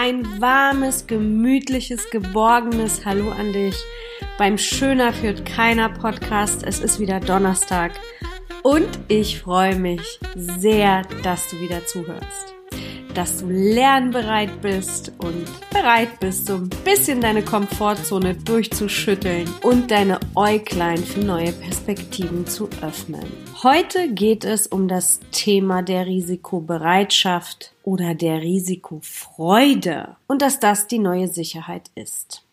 ein warmes, gemütliches, geborgenes Hallo an dich beim Schöner führt keiner Podcast. Es ist wieder Donnerstag und ich freue mich sehr, dass du wieder zuhörst dass du lernbereit bist und bereit bist, so ein bisschen deine Komfortzone durchzuschütteln und deine Äuglein für neue Perspektiven zu öffnen. Heute geht es um das Thema der Risikobereitschaft oder der Risikofreude und dass das die neue Sicherheit ist.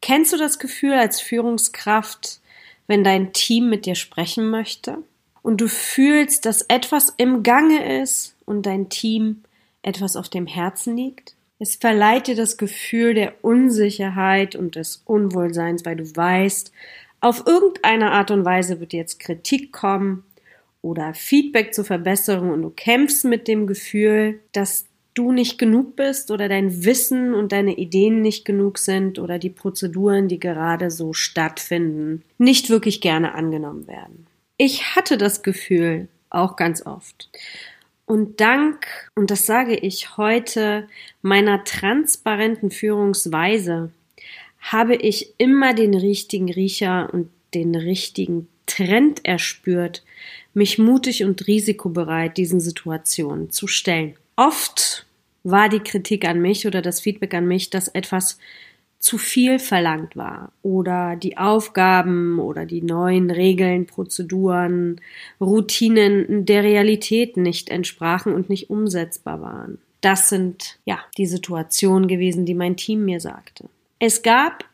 Kennst du das Gefühl als Führungskraft, wenn dein Team mit dir sprechen möchte und du fühlst, dass etwas im Gange ist und dein Team etwas auf dem Herzen liegt? Es verleiht dir das Gefühl der Unsicherheit und des Unwohlseins, weil du weißt, auf irgendeine Art und Weise wird jetzt Kritik kommen oder Feedback zur Verbesserung und du kämpfst mit dem Gefühl, dass du nicht genug bist oder dein Wissen und deine Ideen nicht genug sind oder die Prozeduren, die gerade so stattfinden, nicht wirklich gerne angenommen werden. Ich hatte das Gefühl auch ganz oft. Und dank, und das sage ich heute, meiner transparenten Führungsweise, habe ich immer den richtigen Riecher und den richtigen Trend erspürt, mich mutig und risikobereit diesen Situationen zu stellen. Oft war die Kritik an mich oder das Feedback an mich, dass etwas zu viel verlangt war oder die Aufgaben oder die neuen Regeln, Prozeduren, Routinen der Realität nicht entsprachen und nicht umsetzbar waren. Das sind ja die Situationen gewesen, die mein Team mir sagte. Es gab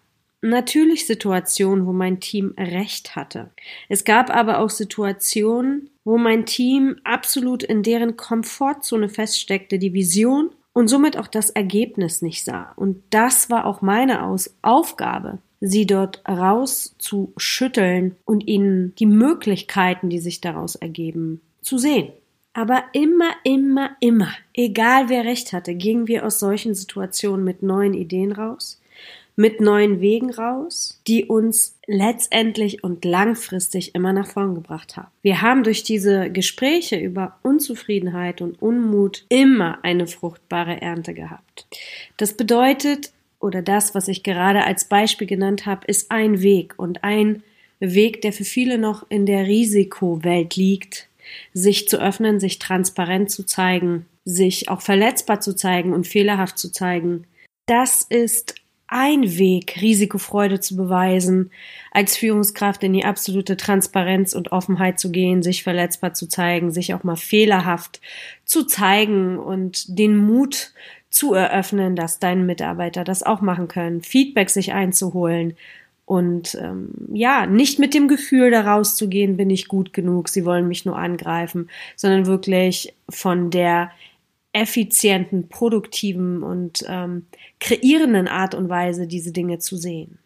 natürlich Situationen, wo mein Team recht hatte. Es gab aber auch Situationen, wo mein Team absolut in deren Komfortzone feststeckte, die Vision und somit auch das Ergebnis nicht sah. Und das war auch meine Aus Aufgabe, sie dort rauszuschütteln und ihnen die Möglichkeiten, die sich daraus ergeben, zu sehen. Aber immer, immer, immer, egal wer recht hatte, gingen wir aus solchen Situationen mit neuen Ideen raus, mit neuen Wegen raus, die uns letztendlich und langfristig immer nach vorn gebracht haben. Wir haben durch diese Gespräche über Unzufriedenheit und Unmut immer eine fruchtbare Ernte gehabt. Das bedeutet, oder das, was ich gerade als Beispiel genannt habe, ist ein Weg und ein Weg, der für viele noch in der Risikowelt liegt, sich zu öffnen, sich transparent zu zeigen, sich auch verletzbar zu zeigen und fehlerhaft zu zeigen. Das ist ein Weg, Risikofreude zu beweisen, als Führungskraft in die absolute Transparenz und Offenheit zu gehen, sich verletzbar zu zeigen, sich auch mal fehlerhaft zu zeigen und den Mut zu eröffnen, dass deine Mitarbeiter das auch machen können, Feedback sich einzuholen und ähm, ja, nicht mit dem Gefühl da rauszugehen, bin ich gut genug, sie wollen mich nur angreifen, sondern wirklich von der effizienten, produktiven und ähm, kreierenden Art und Weise diese Dinge zu sehen.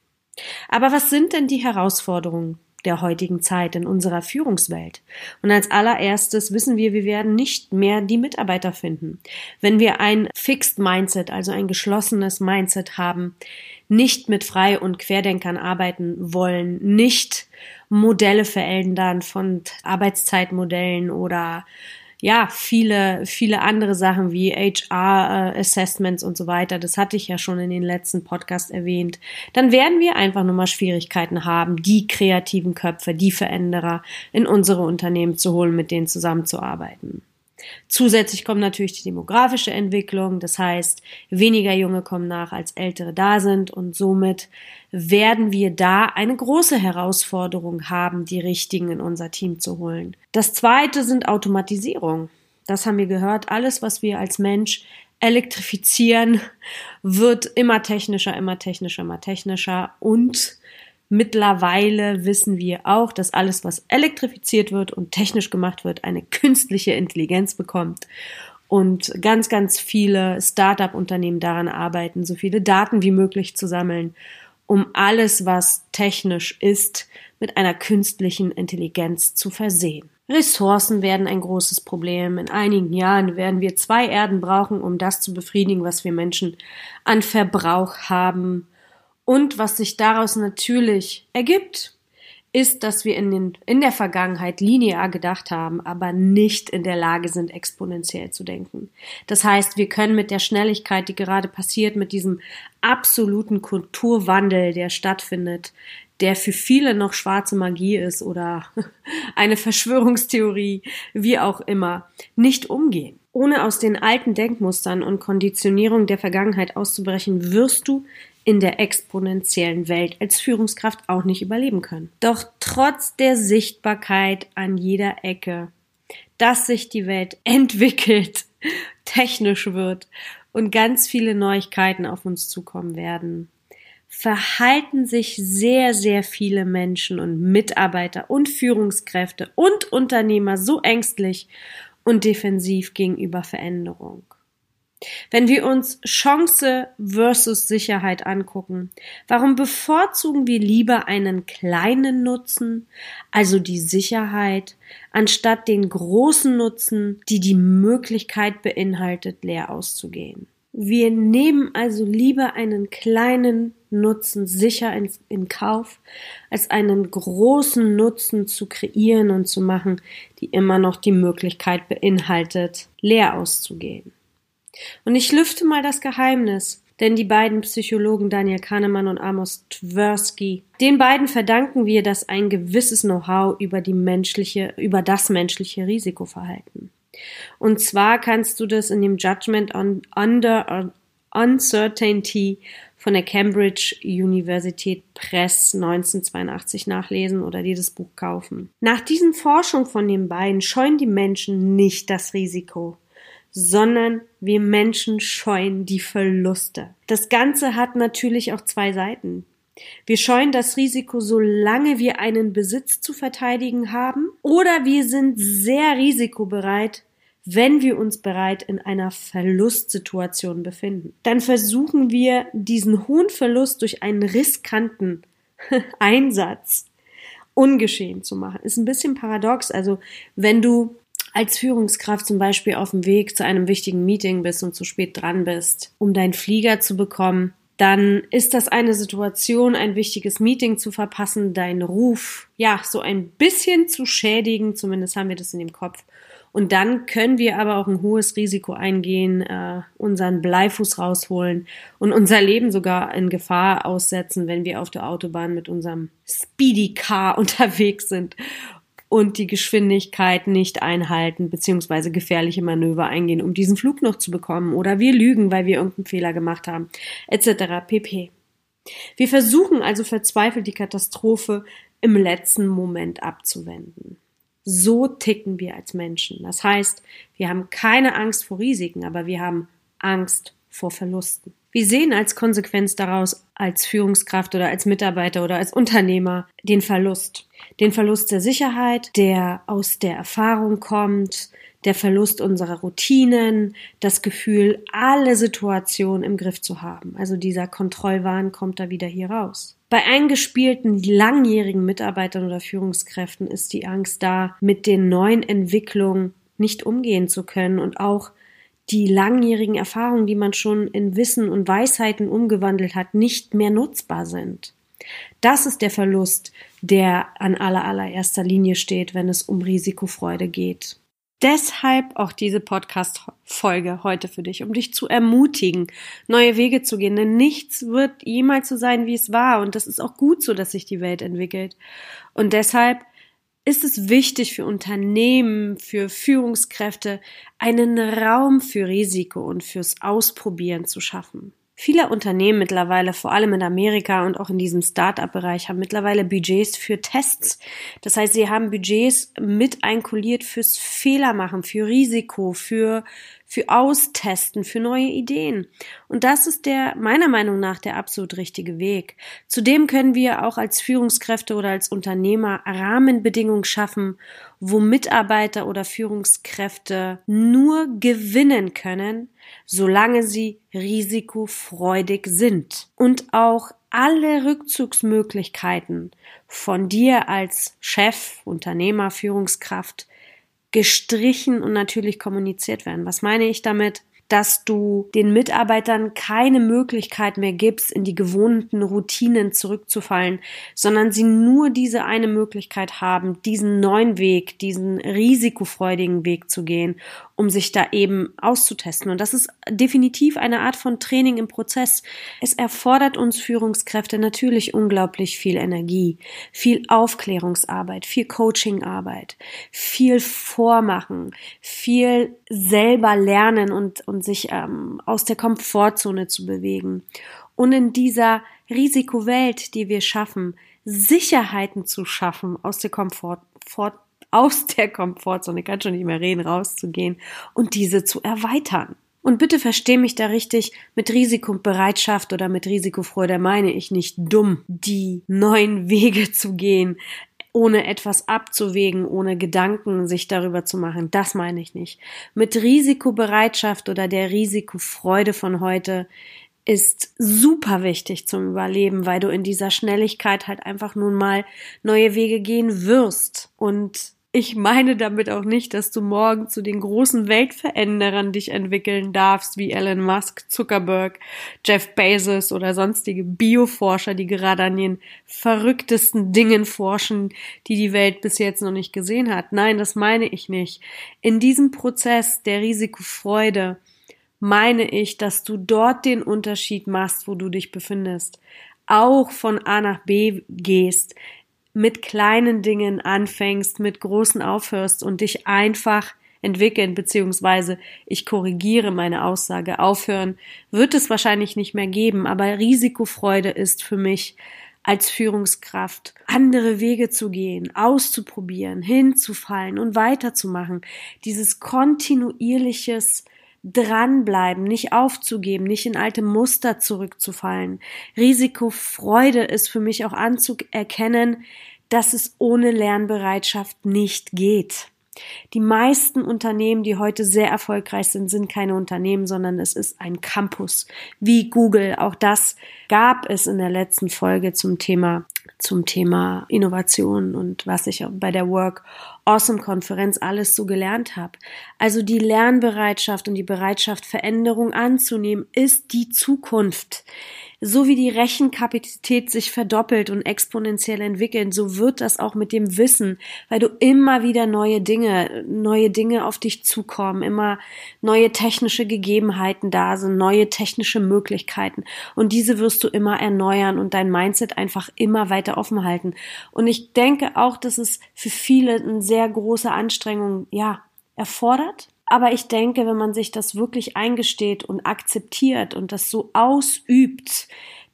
Aber was sind denn die Herausforderungen der heutigen Zeit in unserer Führungswelt? Und als allererstes wissen wir, wir werden nicht mehr die Mitarbeiter finden. Wenn wir ein Fixed Mindset, also ein geschlossenes Mindset haben, nicht mit Frei- und Querdenkern arbeiten wollen, nicht Modelle verändern von Arbeitszeitmodellen oder ja, viele, viele andere Sachen wie HR-Assessments äh, und so weiter, das hatte ich ja schon in den letzten Podcast erwähnt, dann werden wir einfach nur mal Schwierigkeiten haben, die kreativen Köpfe, die Veränderer in unsere Unternehmen zu holen, mit denen zusammenzuarbeiten. Zusätzlich kommt natürlich die demografische Entwicklung, das heißt, weniger Junge kommen nach, als ältere da sind und somit werden wir da eine große Herausforderung haben, die richtigen in unser Team zu holen. Das zweite sind Automatisierung. Das haben wir gehört. Alles, was wir als Mensch elektrifizieren, wird immer technischer, immer technischer, immer technischer und Mittlerweile wissen wir auch, dass alles, was elektrifiziert wird und technisch gemacht wird, eine künstliche Intelligenz bekommt. Und ganz, ganz viele Start-up-Unternehmen daran arbeiten, so viele Daten wie möglich zu sammeln, um alles, was technisch ist, mit einer künstlichen Intelligenz zu versehen. Ressourcen werden ein großes Problem. In einigen Jahren werden wir zwei Erden brauchen, um das zu befriedigen, was wir Menschen an Verbrauch haben. Und was sich daraus natürlich ergibt, ist, dass wir in, den, in der Vergangenheit linear gedacht haben, aber nicht in der Lage sind, exponentiell zu denken. Das heißt, wir können mit der Schnelligkeit, die gerade passiert, mit diesem absoluten Kulturwandel, der stattfindet, der für viele noch schwarze Magie ist oder eine Verschwörungstheorie, wie auch immer, nicht umgehen. Ohne aus den alten Denkmustern und Konditionierungen der Vergangenheit auszubrechen, wirst du in der exponentiellen Welt als Führungskraft auch nicht überleben können. Doch trotz der Sichtbarkeit an jeder Ecke, dass sich die Welt entwickelt, technisch wird und ganz viele Neuigkeiten auf uns zukommen werden, verhalten sich sehr, sehr viele Menschen und Mitarbeiter und Führungskräfte und Unternehmer so ängstlich und defensiv gegenüber Veränderung. Wenn wir uns Chance versus Sicherheit angucken, warum bevorzugen wir lieber einen kleinen Nutzen, also die Sicherheit, anstatt den großen Nutzen, die die Möglichkeit beinhaltet, leer auszugehen? Wir nehmen also lieber einen kleinen Nutzen sicher in, in, Kauf, als einen großen Nutzen zu kreieren und zu machen, die immer noch die Möglichkeit beinhaltet, leer auszugehen. Und ich lüfte mal das Geheimnis, denn die beiden Psychologen Daniel Kahnemann und Amos Tversky, den beiden verdanken wir das ein gewisses Know-how über die menschliche, über das menschliche Risikoverhalten. Und zwar kannst du das in dem Judgment on Under Uncertainty von der Cambridge Universität Press 1982 nachlesen oder dir das Buch kaufen. Nach diesen Forschungen von den beiden scheuen die Menschen nicht das Risiko sondern wir Menschen scheuen die Verluste. Das Ganze hat natürlich auch zwei Seiten. Wir scheuen das Risiko, solange wir einen Besitz zu verteidigen haben, oder wir sind sehr risikobereit, wenn wir uns bereit in einer Verlustsituation befinden. Dann versuchen wir, diesen hohen Verlust durch einen riskanten Einsatz ungeschehen zu machen. Ist ein bisschen paradox. Also, wenn du als Führungskraft zum Beispiel auf dem Weg zu einem wichtigen Meeting bist und zu spät dran bist, um deinen Flieger zu bekommen, dann ist das eine Situation, ein wichtiges Meeting zu verpassen, deinen Ruf, ja, so ein bisschen zu schädigen, zumindest haben wir das in dem Kopf. Und dann können wir aber auch ein hohes Risiko eingehen, äh, unseren Bleifuß rausholen und unser Leben sogar in Gefahr aussetzen, wenn wir auf der Autobahn mit unserem Speedy Car unterwegs sind und die Geschwindigkeit nicht einhalten beziehungsweise gefährliche Manöver eingehen, um diesen Flug noch zu bekommen oder wir lügen, weil wir irgendeinen Fehler gemacht haben, etc. pp. Wir versuchen also verzweifelt die Katastrophe im letzten Moment abzuwenden. So ticken wir als Menschen. Das heißt, wir haben keine Angst vor Risiken, aber wir haben Angst vor Verlusten. Wir sehen als Konsequenz daraus als Führungskraft oder als Mitarbeiter oder als Unternehmer den Verlust. Den Verlust der Sicherheit, der aus der Erfahrung kommt, der Verlust unserer Routinen, das Gefühl, alle Situationen im Griff zu haben. Also dieser Kontrollwahn kommt da wieder hier raus. Bei eingespielten langjährigen Mitarbeitern oder Führungskräften ist die Angst da, mit den neuen Entwicklungen nicht umgehen zu können und auch die langjährigen Erfahrungen, die man schon in Wissen und Weisheiten umgewandelt hat, nicht mehr nutzbar sind. Das ist der Verlust, der an aller allererster Linie steht, wenn es um Risikofreude geht. Deshalb auch diese Podcast-Folge heute für dich, um dich zu ermutigen, neue Wege zu gehen. Denn nichts wird jemals so sein, wie es war. Und das ist auch gut so, dass sich die Welt entwickelt. Und deshalb ist es wichtig für Unternehmen, für Führungskräfte, einen Raum für Risiko und fürs Ausprobieren zu schaffen. Viele Unternehmen mittlerweile, vor allem in Amerika und auch in diesem Start-up-Bereich, haben mittlerweile Budgets für Tests. Das heißt, sie haben Budgets mit einkuliert fürs Fehlermachen, für Risiko, für für Austesten, für neue Ideen. Und das ist der, meiner Meinung nach, der absolut richtige Weg. Zudem können wir auch als Führungskräfte oder als Unternehmer Rahmenbedingungen schaffen, wo Mitarbeiter oder Führungskräfte nur gewinnen können, solange sie risikofreudig sind und auch alle Rückzugsmöglichkeiten von dir als Chef, Unternehmer, Führungskraft gestrichen und natürlich kommuniziert werden. Was meine ich damit? Dass du den Mitarbeitern keine Möglichkeit mehr gibst, in die gewohnten Routinen zurückzufallen, sondern sie nur diese eine Möglichkeit haben, diesen neuen Weg, diesen risikofreudigen Weg zu gehen, um sich da eben auszutesten. Und das ist definitiv eine Art von Training im Prozess. Es erfordert uns Führungskräfte natürlich unglaublich viel Energie, viel Aufklärungsarbeit, viel Coachingarbeit, viel Vormachen, viel selber lernen und, und sich ähm, aus der Komfortzone zu bewegen. Und in dieser Risikowelt, die wir schaffen, Sicherheiten zu schaffen aus der Komfort, aus der Komfortzone, ich kann schon nicht mehr reden, rauszugehen und diese zu erweitern. Und bitte versteh mich da richtig, mit Risikobereitschaft oder mit Risikofreude meine ich nicht dumm, die neuen Wege zu gehen, ohne etwas abzuwägen, ohne Gedanken sich darüber zu machen. Das meine ich nicht. Mit Risikobereitschaft oder der Risikofreude von heute ist super wichtig zum Überleben, weil du in dieser Schnelligkeit halt einfach nun mal neue Wege gehen wirst. Und ich meine damit auch nicht, dass du morgen zu den großen Weltveränderern dich entwickeln darfst, wie Elon Musk, Zuckerberg, Jeff Bezos oder sonstige Bioforscher, die gerade an den verrücktesten Dingen forschen, die die Welt bis jetzt noch nicht gesehen hat. Nein, das meine ich nicht. In diesem Prozess der Risikofreude meine ich, dass du dort den Unterschied machst, wo du dich befindest auch von A nach B gehst, mit kleinen Dingen anfängst, mit großen aufhörst und dich einfach entwickeln, beziehungsweise ich korrigiere meine Aussage, aufhören, wird es wahrscheinlich nicht mehr geben, aber Risikofreude ist für mich als Führungskraft andere Wege zu gehen, auszuprobieren, hinzufallen und weiterzumachen. Dieses kontinuierliches dranbleiben, nicht aufzugeben, nicht in alte Muster zurückzufallen. Risikofreude ist für mich auch anzuerkennen, dass es ohne Lernbereitschaft nicht geht. Die meisten Unternehmen, die heute sehr erfolgreich sind, sind keine Unternehmen, sondern es ist ein Campus wie Google. Auch das gab es in der letzten Folge zum Thema zum Thema Innovation und was ich bei der Work Awesome Konferenz alles so gelernt habe. Also die Lernbereitschaft und die Bereitschaft Veränderung anzunehmen ist die Zukunft. So wie die Rechenkapazität sich verdoppelt und exponentiell entwickelt, so wird das auch mit dem Wissen, weil du immer wieder neue Dinge, neue Dinge auf dich zukommen, immer neue technische Gegebenheiten da sind, neue technische Möglichkeiten. Und diese wirst du immer erneuern und dein Mindset einfach immer weiter offen halten. Und ich denke auch, dass es für viele eine sehr große Anstrengung, ja, erfordert, aber ich denke, wenn man sich das wirklich eingesteht und akzeptiert und das so ausübt,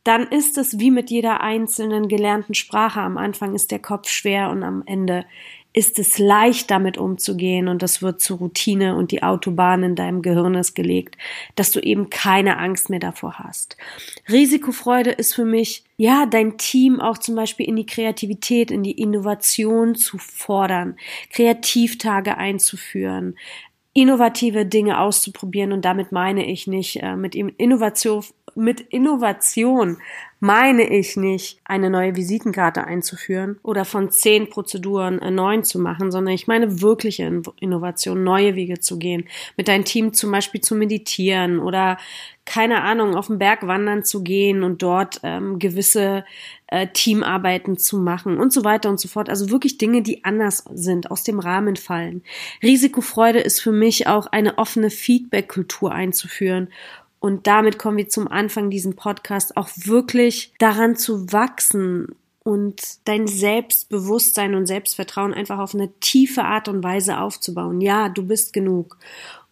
dann ist es wie mit jeder einzelnen gelernten Sprache. Am Anfang ist der Kopf schwer und am Ende ist es leicht damit umzugehen und das wird zur Routine und die Autobahn in deinem Gehirn ist gelegt, dass du eben keine Angst mehr davor hast. Risikofreude ist für mich, ja, dein Team auch zum Beispiel in die Kreativität, in die Innovation zu fordern, Kreativtage einzuführen, innovative Dinge auszuprobieren. Und damit meine ich nicht äh, mit Innovation mit Innovation meine ich nicht, eine neue Visitenkarte einzuführen oder von zehn Prozeduren neun zu machen, sondern ich meine wirkliche Innovation, neue Wege zu gehen, mit deinem Team zum Beispiel zu meditieren oder keine Ahnung, auf den Berg wandern zu gehen und dort ähm, gewisse äh, Teamarbeiten zu machen und so weiter und so fort. Also wirklich Dinge, die anders sind, aus dem Rahmen fallen. Risikofreude ist für mich auch eine offene Feedback-Kultur einzuführen und damit kommen wir zum Anfang diesen Podcast auch wirklich daran zu wachsen und dein Selbstbewusstsein und Selbstvertrauen einfach auf eine tiefe Art und Weise aufzubauen. Ja, du bist genug.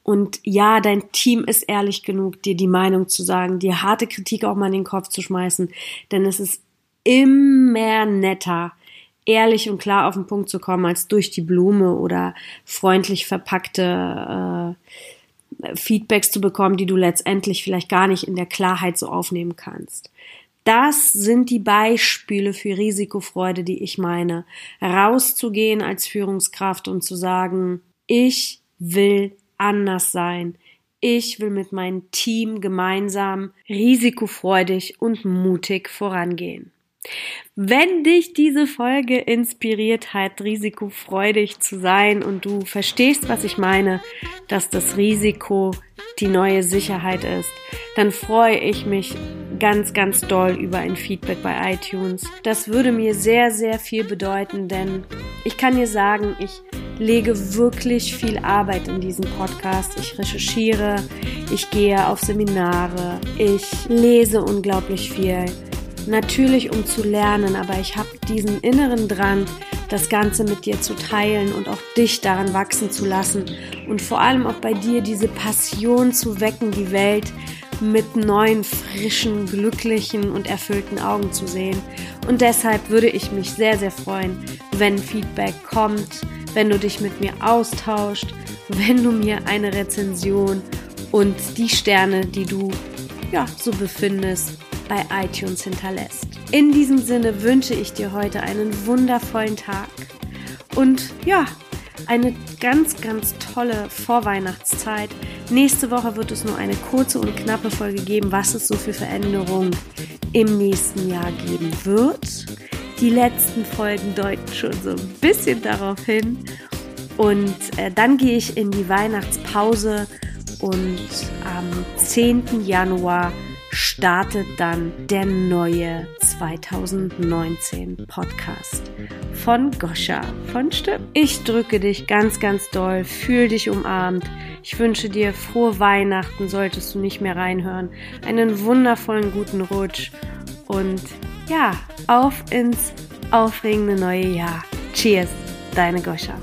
Und ja, dein Team ist ehrlich genug, dir die Meinung zu sagen, dir harte Kritik auch mal in den Kopf zu schmeißen. Denn es ist immer netter, ehrlich und klar auf den Punkt zu kommen, als durch die Blume oder freundlich verpackte äh, Feedbacks zu bekommen, die du letztendlich vielleicht gar nicht in der Klarheit so aufnehmen kannst. Das sind die Beispiele für Risikofreude, die ich meine. Rauszugehen als Führungskraft und zu sagen, ich will anders sein. Ich will mit meinem Team gemeinsam risikofreudig und mutig vorangehen. Wenn dich diese Folge inspiriert hat, risikofreudig zu sein und du verstehst, was ich meine, dass das Risiko die neue Sicherheit ist, dann freue ich mich ganz, ganz doll über ein Feedback bei iTunes. Das würde mir sehr, sehr viel bedeuten, denn ich kann dir sagen, ich lege wirklich viel Arbeit in diesen Podcast. Ich recherchiere, ich gehe auf Seminare, ich lese unglaublich viel. Natürlich um zu lernen, aber ich habe diesen inneren Drang, das Ganze mit dir zu teilen und auch dich daran wachsen zu lassen und vor allem auch bei dir diese Passion zu wecken, die Welt mit neuen, frischen, glücklichen und erfüllten Augen zu sehen. Und deshalb würde ich mich sehr, sehr freuen, wenn Feedback kommt, wenn du dich mit mir austauscht, wenn du mir eine Rezension und die Sterne, die du ja so befindest, bei iTunes hinterlässt. In diesem Sinne wünsche ich dir heute einen wundervollen Tag und ja, eine ganz, ganz tolle Vorweihnachtszeit. Nächste Woche wird es nur eine kurze und knappe Folge geben, was es so für Veränderungen im nächsten Jahr geben wird. Die letzten Folgen deuten schon so ein bisschen darauf hin. Und äh, dann gehe ich in die Weihnachtspause und am 10. Januar startet dann der neue 2019 Podcast von Goscha von Stimm. Ich drücke dich ganz, ganz doll, fühl dich umarmt. Ich wünsche dir frohe Weihnachten, solltest du nicht mehr reinhören. Einen wundervollen guten Rutsch und ja, auf ins aufregende neue Jahr. Cheers, deine Goscha.